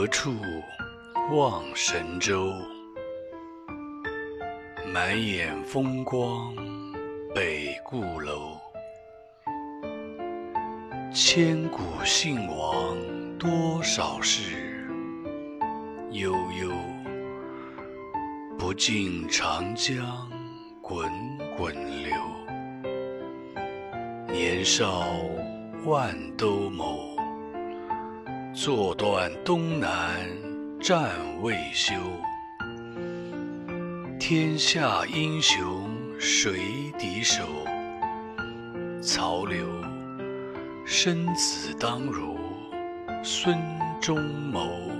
何处望神州？满眼风光北固楼。千古兴亡多少事，悠悠，不尽长江滚滚流。年少万兜鍪，坐断东南战未休。天下英雄谁敌手？曹刘生子当如孙仲谋。